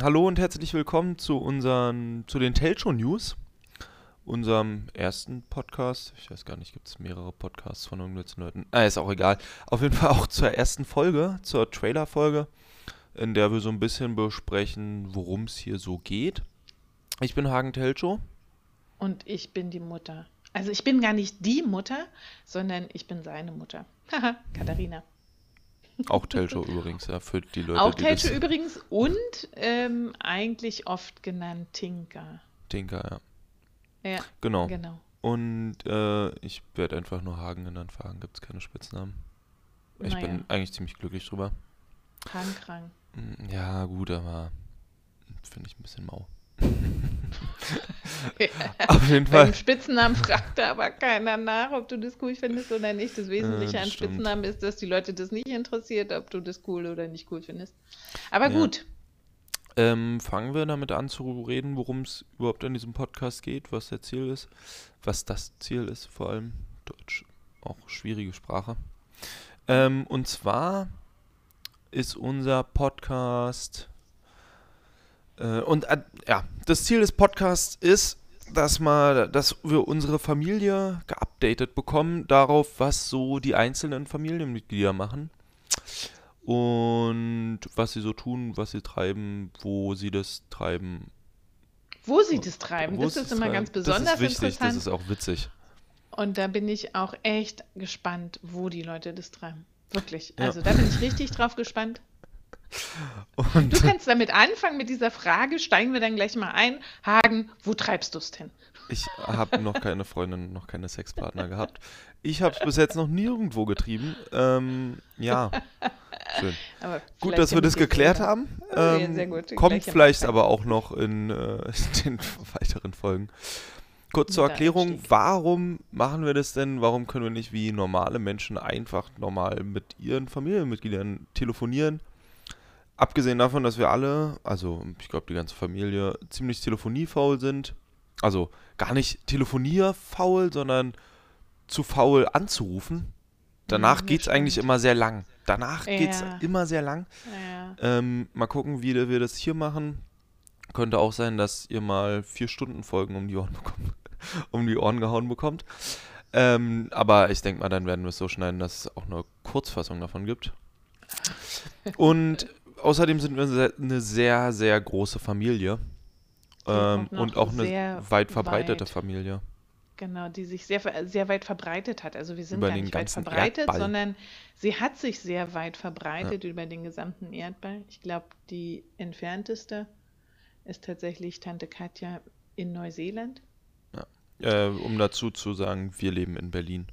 hallo und herzlich willkommen zu unseren, zu den Telcho News, unserem ersten Podcast. Ich weiß gar nicht, gibt es mehrere Podcasts von irgendwelchen Leuten? Ah, ist auch egal. Auf jeden Fall auch zur ersten Folge, zur Trailer-Folge, in der wir so ein bisschen besprechen, worum es hier so geht. Ich bin Hagen Telcho. Und ich bin die Mutter. Also ich bin gar nicht die Mutter, sondern ich bin seine Mutter. Haha, Katharina. Auch Telcho übrigens, ja, für die Leute, Auch die Telcho übrigens und ähm, eigentlich oft genannt Tinker. Tinker, ja. Ja, Genau. genau. Und äh, ich werde einfach nur Hagen genannt. Für Hagen gibt es keine Spitznamen. Ich Naja. bin eigentlich ziemlich glücklich drüber. Krank, Mm, Ja, gut, aber finde ich ein bisschen mau. Auf jeden Beim Fall. Spitznamen fragt da aber keiner nach, ob du das cool findest oder nicht. Das Wesentliche das an stimmt. Spitznamen ist, dass die Leute das nicht interessiert, ob du das cool oder nicht cool findest. Aber Ja. gut, Ähm, fangen wir damit an zu reden, worum es überhaupt in diesem Podcast geht, was der Ziel ist, was das Ziel ist, vor allem Deutsch, auch schwierige Sprache. Ähm, und zwar ist unser Podcast und äh, ja, das Ziel des Podcasts ist, dass mal, dass wir unsere Familie geupdatet bekommen darauf, was so die einzelnen Familienmitglieder machen und was sie so tun, was sie treiben, wo sie das treiben. wo sie das treiben, wo das ist immer treiben. ganz besonders Das ist wichtig, interessant. das ist auch witzig. Und da bin ich auch echt gespannt, wo die Leute das treiben. Wirklich. Ja. Also da bin ich richtig drauf gespannt. Und Du kannst damit anfangen mit dieser Frage, steigen wir dann gleich mal ein. Hagen, wo treibst du es denn? ich habe noch keine Freundin, noch keine Sexpartner gehabt. Ich habe es bis jetzt noch nirgendwo getrieben. Ähm, ja, schön. Aber Gut, dass wir das geklärt selber. haben. Ja, Ähm, sehr gut. Kommt vielleicht aber auch noch in äh, den weiteren Folgen. Kurz zur Erklärung, warum machen wir das denn? Warum können wir nicht wie normale Menschen einfach normal mit ihren Familienmitgliedern telefonieren? Abgesehen davon, dass wir alle, also ich glaube die ganze Familie, ziemlich telefoniefaul sind. Also gar nicht telefonierfaul, sondern zu faul anzurufen. Danach Mhm, geht es eigentlich immer sehr lang. Danach geht es Ja. immer sehr lang. Ja, Ähm, mal gucken, wie wir das hier machen. Könnte auch sein, dass ihr mal vier Stunden Folgen um die Ohren bekommt, um die Ohren gehauen bekommt. Ähm, aber ich denke mal, dann werden wir es so schneiden, dass es auch eine Kurzfassung davon gibt. Und außerdem sind wir eine sehr, sehr große Familie. Ähm, und auch eine weit verbreitete weit Familie. genau, die sich sehr, sehr weit verbreitet hat. Also wir sind Über gar nicht weit verbreitet, Erdball. sondern sie hat sich sehr weit verbreitet über den gesamten Erdball. Ich glaube, die entfernteste ist tatsächlich Tante Katja in Neuseeland. Äh, um dazu zu sagen, wir leben in Berlin.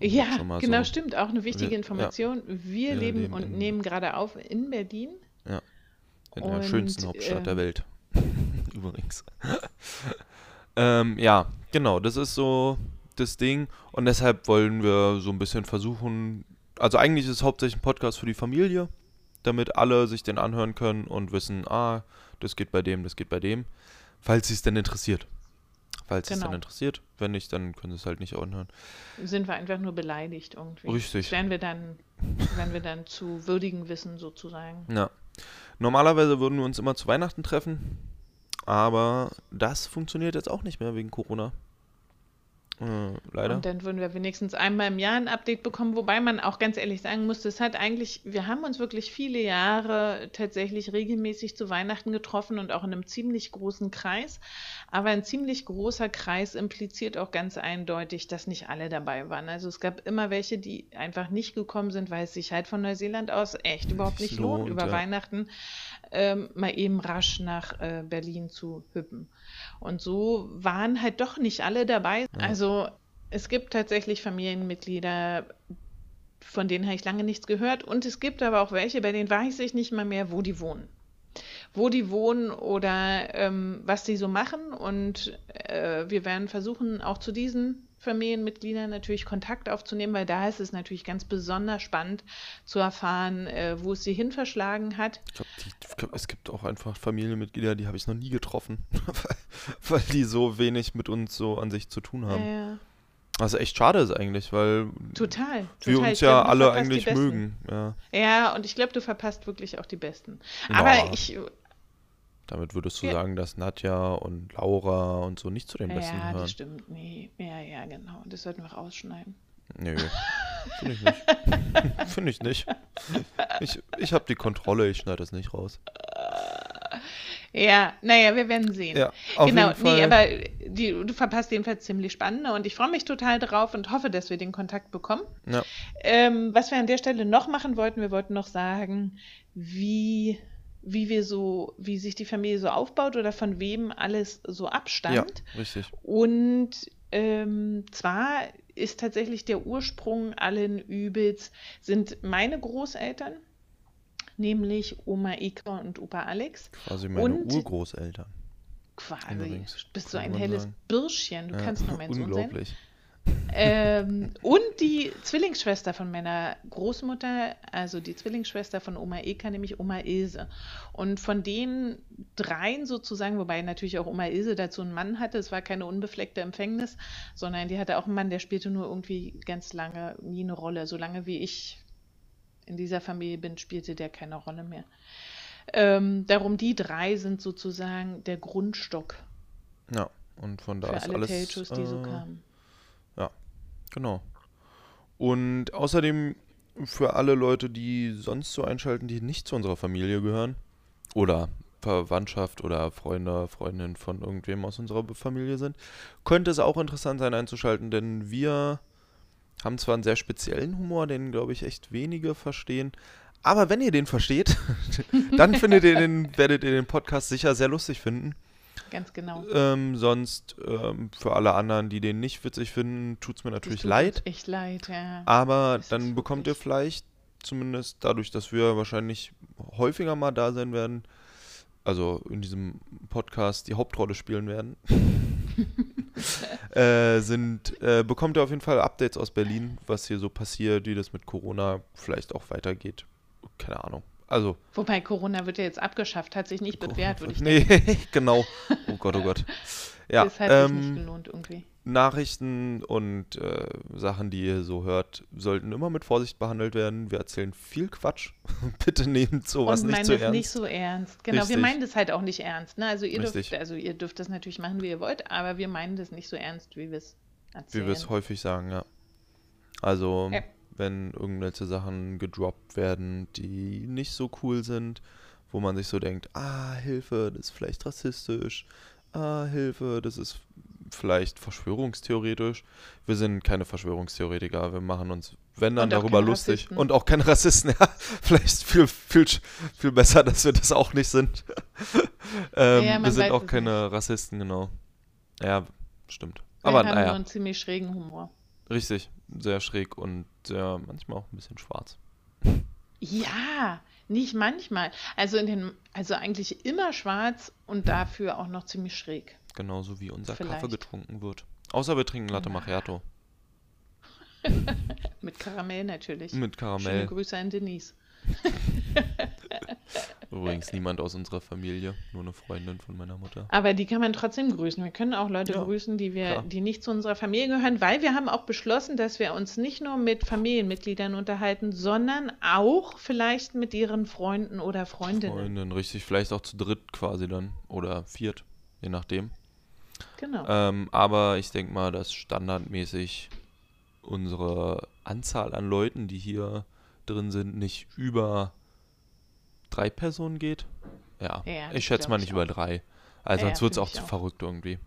Ja, genau, so- stimmt. Auch eine wichtige Wir- ja. Information. Wir, Wir leben, leben und in- nehmen gerade auf in Berlin. In der Und, schönsten Hauptstadt der ähm, Welt. Übrigens. ähm, ja, genau, das ist so das Ding. Und deshalb wollen wir so ein bisschen versuchen. Also eigentlich ist es hauptsächlich ein Podcast für die Familie, damit alle sich den anhören können und wissen, ah, das geht bei dem, das geht bei dem. Falls sie es denn interessiert. Falls es Genau. dann interessiert. Wenn nicht, dann können sie es halt nicht anhören. Sind wir einfach nur beleidigt irgendwie. Richtig. Das werden wir dann, werden wir dann zu würdigen wissen, sozusagen. Ja. Normalerweise würden wir uns immer zu Weihnachten treffen, aber das funktioniert jetzt auch nicht mehr wegen Corona. Äh, leider. Und dann würden wir wenigstens einmal im Jahr ein Update bekommen, wobei man auch ganz ehrlich sagen muss, das hat eigentlich, wir haben uns wirklich viele Jahre tatsächlich regelmäßig zu Weihnachten getroffen und auch in einem ziemlich großen Kreis. Aber ein ziemlich großer Kreis impliziert auch ganz eindeutig, dass nicht alle dabei waren. Also es gab immer welche, die einfach nicht gekommen sind, weil es sich halt von Neuseeland aus echt überhaupt Nicht lohnt, lohnt, über ja. Weihnachten ähm, mal eben rasch nach äh, Berlin zu hüppen. Und so waren halt doch nicht alle dabei. Also es gibt tatsächlich Familienmitglieder, von denen habe ich lange nichts gehört. Und es gibt aber auch welche, bei denen weiß ich nicht mal mehr, wo die wohnen. Wo die wohnen oder ähm, was die so machen. Und äh, wir werden versuchen, auch zu diesen Familienmitgliedern natürlich Kontakt aufzunehmen, weil da ist es natürlich ganz besonders spannend zu erfahren, äh, wo es sie hin verschlagen hat. Ich glaube, glaub, es gibt auch einfach Familienmitglieder, die habe ich noch nie getroffen, weil, die so wenig mit uns so an sich zu tun haben. Ja, Was echt schade ist eigentlich, weil total. wir total. uns ja glaub, alle eigentlich mögen. Ja. Ja, und ich glaube, du verpasst wirklich auch die Besten. Ja. Aber ich, Damit würdest du Ja. sagen, dass Nadja und Laura und so nicht zu den Besten Ja, gehören. das stimmt. Nee, ja, ja, genau. Das sollten wir rausschneiden. Nö, finde ich nicht. finde ich nicht. Ich, ich habe die Kontrolle, ich schneide das nicht raus. Ja, naja, wir werden sehen. Ja, genau, nee, aber die, du verpasst jedenfalls ziemlich spannende und ich freue mich total drauf und hoffe, dass wir den Kontakt bekommen. ja, Ähm, was wir an der Stelle noch machen wollten, wir wollten noch sagen, wie, wie wir so, wie sich die Familie so aufbaut oder von wem alles so ja, abstammt. richtig. Und ähm, zwar ist tatsächlich der Ursprung allen Übels, sind meine Großeltern, nämlich Oma Ika und Opa Alex. Quasi meine Und- Urgroßeltern. Quasi, Übrigens, bist du kann ein helles sagen. Birschchen, du Ja, kannst nur mein Sohn sein. Unglaublich. Ähm, und die Zwillingsschwester von meiner Großmutter, also die Zwillingsschwester von Oma Eka, nämlich Oma Ilse. Und von den dreien sozusagen, wobei natürlich auch Oma Ilse dazu einen Mann hatte, es war keine unbefleckte Empfängnis, sondern die hatte auch einen Mann, der spielte nur irgendwie ganz lange nie eine Rolle. Solange wie ich in dieser Familie bin, spielte der keine Rolle mehr. Ähm, darum, die drei sind sozusagen der Grundstock Ja, und von da für ist alle alles. Telchos, die so äh, kamen. Genau. Und außerdem für alle Leute, die sonst so einschalten, die nicht zu unserer Familie gehören oder Verwandtschaft oder Freunde, Freundinnen von irgendwem aus unserer Familie sind, könnte es auch interessant sein einzuschalten, denn wir haben zwar einen sehr speziellen Humor, den glaube ich echt wenige verstehen, aber wenn ihr den versteht, dann findet ihr den, werdet ihr den Podcast sicher sehr lustig finden. Ganz genau. Ähm, sonst ähm, für alle anderen, die den nicht witzig finden, tut es mir natürlich tut leid. Echt leid, ja. Aber Das dann bekommt ihr vielleicht, zumindest dadurch, dass wir wahrscheinlich häufiger mal da sein werden, also in diesem Podcast die Hauptrolle spielen werden, äh, sind, äh, bekommt ihr auf jeden Fall Updates aus Berlin, was hier so passiert, wie das mit Corona vielleicht auch weitergeht. Keine Ahnung. Also, Wobei Corona wird ja jetzt abgeschafft, hat sich nicht bewährt, würde ich nee, denken. genau. Oh Gott, oh Gott. Ja, das hat sich nicht ähm, gelohnt irgendwie. Nachrichten und äh, Sachen, die ihr so hört, sollten immer mit Vorsicht behandelt werden. Wir erzählen viel Quatsch. Bitte nehmt sowas Und nicht zu es ernst. nicht so ernst. Genau, Richtig. wir meinen das halt auch nicht ernst. Ne? Also, ihr Richtig. dürft, also ihr dürft das natürlich machen, wie ihr wollt, aber wir meinen das nicht so ernst, wie wir es Wie erzählen. wir es häufig sagen, ja. Also, Ja. Wenn irgendwelche Sachen gedroppt werden, die nicht so cool sind, wo man sich so denkt, ah, Hilfe, das ist vielleicht rassistisch, ah, Hilfe, das ist vielleicht verschwörungstheoretisch. Wir sind keine Verschwörungstheoretiker, wir machen uns, wenn dann, darüber lustig. Rassisten. Und auch keine Rassisten, ja. Vielleicht viel, viel, viel besser, dass wir das auch nicht sind. ähm, Ja, wir sind auch keine Rassisten, genau. Ja, stimmt. Wir Aber haben naja. nur einen ziemlich schrägen Humor. Richtig, sehr schräg und sehr manchmal auch ein bisschen schwarz. Ja, nicht manchmal. Also in den, also eigentlich immer schwarz und dafür auch noch ziemlich schräg. Genauso wie unser Kaffee Vielleicht. getrunken wird. Außer wir trinken Latte. Macchiato. Mit Karamell natürlich. Mit Schöne Karamell. Grüße an Denise. Übrigens niemand aus unserer Familie, nur eine Freundin von meiner Mutter. Aber die kann man trotzdem grüßen. Wir können auch Leute Ja, grüßen, die wir, klar. die nicht zu unserer Familie gehören, weil wir haben auch beschlossen, dass wir uns nicht nur mit Familienmitgliedern unterhalten, sondern auch vielleicht mit ihren Freunden oder Freundinnen. Freundin, richtig, vielleicht auch zu dritt quasi dann. Oder viert, je nachdem. Genau. Ähm, aber ich denke mal, dass standardmäßig unsere Anzahl an Leuten, die hier drin sind, nicht über drei Personen geht. Ja, Ja, ich schätze mal nicht ich über drei. Also Ja, sonst wird es auch ich zu verrückt irgendwie.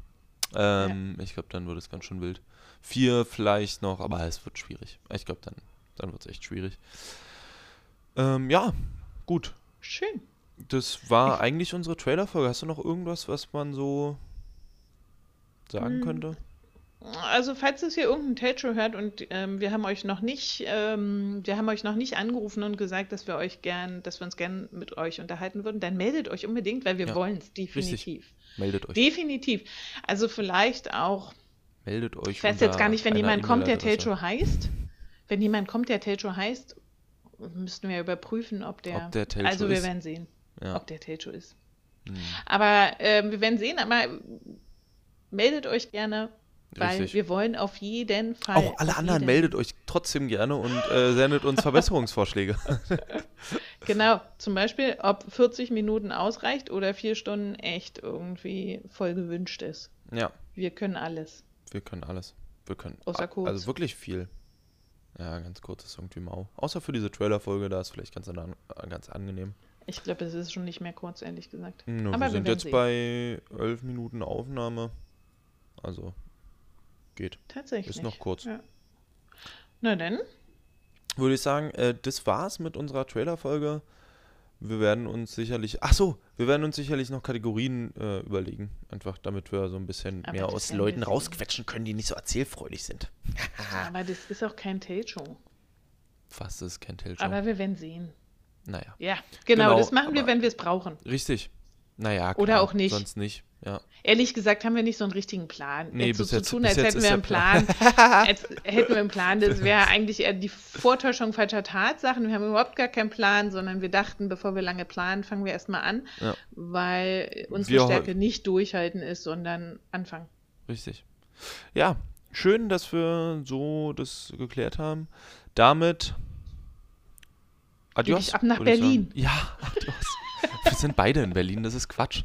Ähm, Ich glaube, dann wird es ganz schön wild. Vier vielleicht noch, aber es wird schwierig. Ich glaube, dann, dann wird es echt schwierig. Ähm, ja, gut. Schön. Das war eigentlich unsere Trailer-Folge. Hast du noch irgendwas, was man so sagen Hm. könnte? Also falls es hier irgendein Telcho hört und ähm, wir haben euch noch nicht, ähm, wir haben euch noch nicht angerufen und gesagt, dass wir euch gern, dass wir uns gern mit euch unterhalten würden, dann meldet euch unbedingt, weil wir Ja, wollen es definitiv. Meldet euch. Definitiv. Also vielleicht auch, Meldet euch. ich weiß jetzt gar nicht, wenn jemand kommt, der. Telcho heißt. Wenn jemand kommt, der Telcho heißt, müssten wir überprüfen, ob der. Ob der Telcho also wir ist. werden sehen, Ja. ob der Telcho ist. Hm. Aber ähm, wir werden sehen, aber meldet euch gerne Weil Richtig. wir wollen auf jeden Fall. Auch alle anderen jeden- meldet euch trotzdem gerne und äh, sendet uns Verbesserungsvorschläge. Genau, zum Beispiel, ob 40 Minuten ausreicht oder vier Stunden echt irgendwie voll gewünscht ist. ja, Wir können alles. wir können alles. Wir können Außer kurz. also wirklich viel. Ja, ganz kurz ist irgendwie mau. Außer für diese Trailer-Folge, da ist vielleicht ganz, an, ganz angenehm. Ich glaube, es ist schon nicht mehr kurz, ehrlich gesagt. Nö, Aber wir sind werden jetzt sehen. bei 11 Minuten Aufnahme. Also geht. Tatsächlich. Ist noch kurz. Ja. Na dann, Würde ich sagen, äh, das war's mit unserer Trailer-Folge. Wir werden uns sicherlich, ach so, wir werden uns sicherlich noch Kategorien äh, überlegen, einfach damit wir so ein bisschen Aber mehr aus Leuten rausquetschen können, die nicht so erzählfreudig sind. aber das ist auch kein Tale-Show. Fast ist kein Tellshow. Aber wir werden sehen. Naja, Ja, genau, Genau, das machen wir, wenn wir es brauchen. richtig. Naja, klar, Oder auch nicht. Sonst nicht, ja. Ehrlich gesagt haben wir nicht so einen richtigen Plan. Nee, Jetzt so bis zu jetzt- tun, bis als hätten wir einen Plan. Plan. als hätten wir einen Plan. Das wäre eigentlich eher die Vortäuschung falscher Tatsachen. Wir haben überhaupt gar keinen Plan, sondern wir dachten, bevor wir lange planen, fangen wir erstmal an, Ja. weil unsere Wir- Stärke nicht durchhalten ist, sondern anfangen. Richtig. Ja, schön, dass wir so das geklärt haben. Damit adios. ich ab nach Berlin. Ja, adios. wir sind beide in Berlin, das ist Quatsch.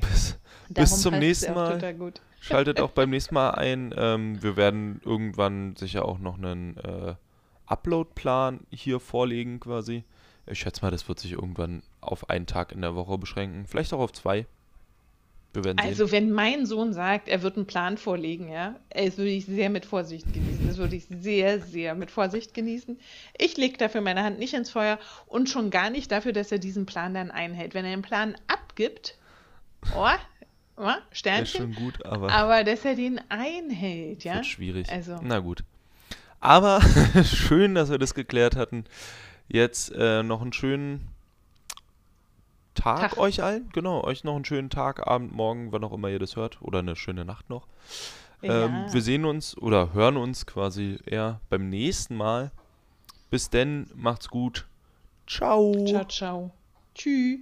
Bis, bis zum nächsten Mal. Schaltet auch beim nächsten Mal ein. Ähm, wir werden irgendwann sicher auch noch einen äh, Upload-Plan hier vorlegen quasi. Ich schätze mal, das wird sich irgendwann auf einen Tag in der Woche beschränken. Vielleicht auch auf zwei. Wir werden sehen. Also, wenn mein Sohn sagt, er wird einen Plan vorlegen, ja, das würde ich sehr mit Vorsicht genießen. Das würde ich sehr, sehr mit Vorsicht genießen. Ich lege dafür meine Hand nicht ins Feuer und schon gar nicht dafür, dass er diesen Plan dann einhält. Wenn er den Plan abgibt, oh, oh Ist Sternchen, schon gut, aber, aber dass er den einhält, ja. wird schwierig. Also. Na gut. Aber schön, dass wir das geklärt hatten. Jetzt äh, noch einen schönen Tag, Tag. euch allen. Genau, euch noch einen schönen Tag, Abend, Morgen, wann auch immer ihr das hört. Oder eine schöne Nacht noch. Ähm, Ja. wir sehen uns oder hören uns quasi eher beim nächsten Mal. Bis denn, macht's gut. Ciao. Ciao, ciao. Tschüss.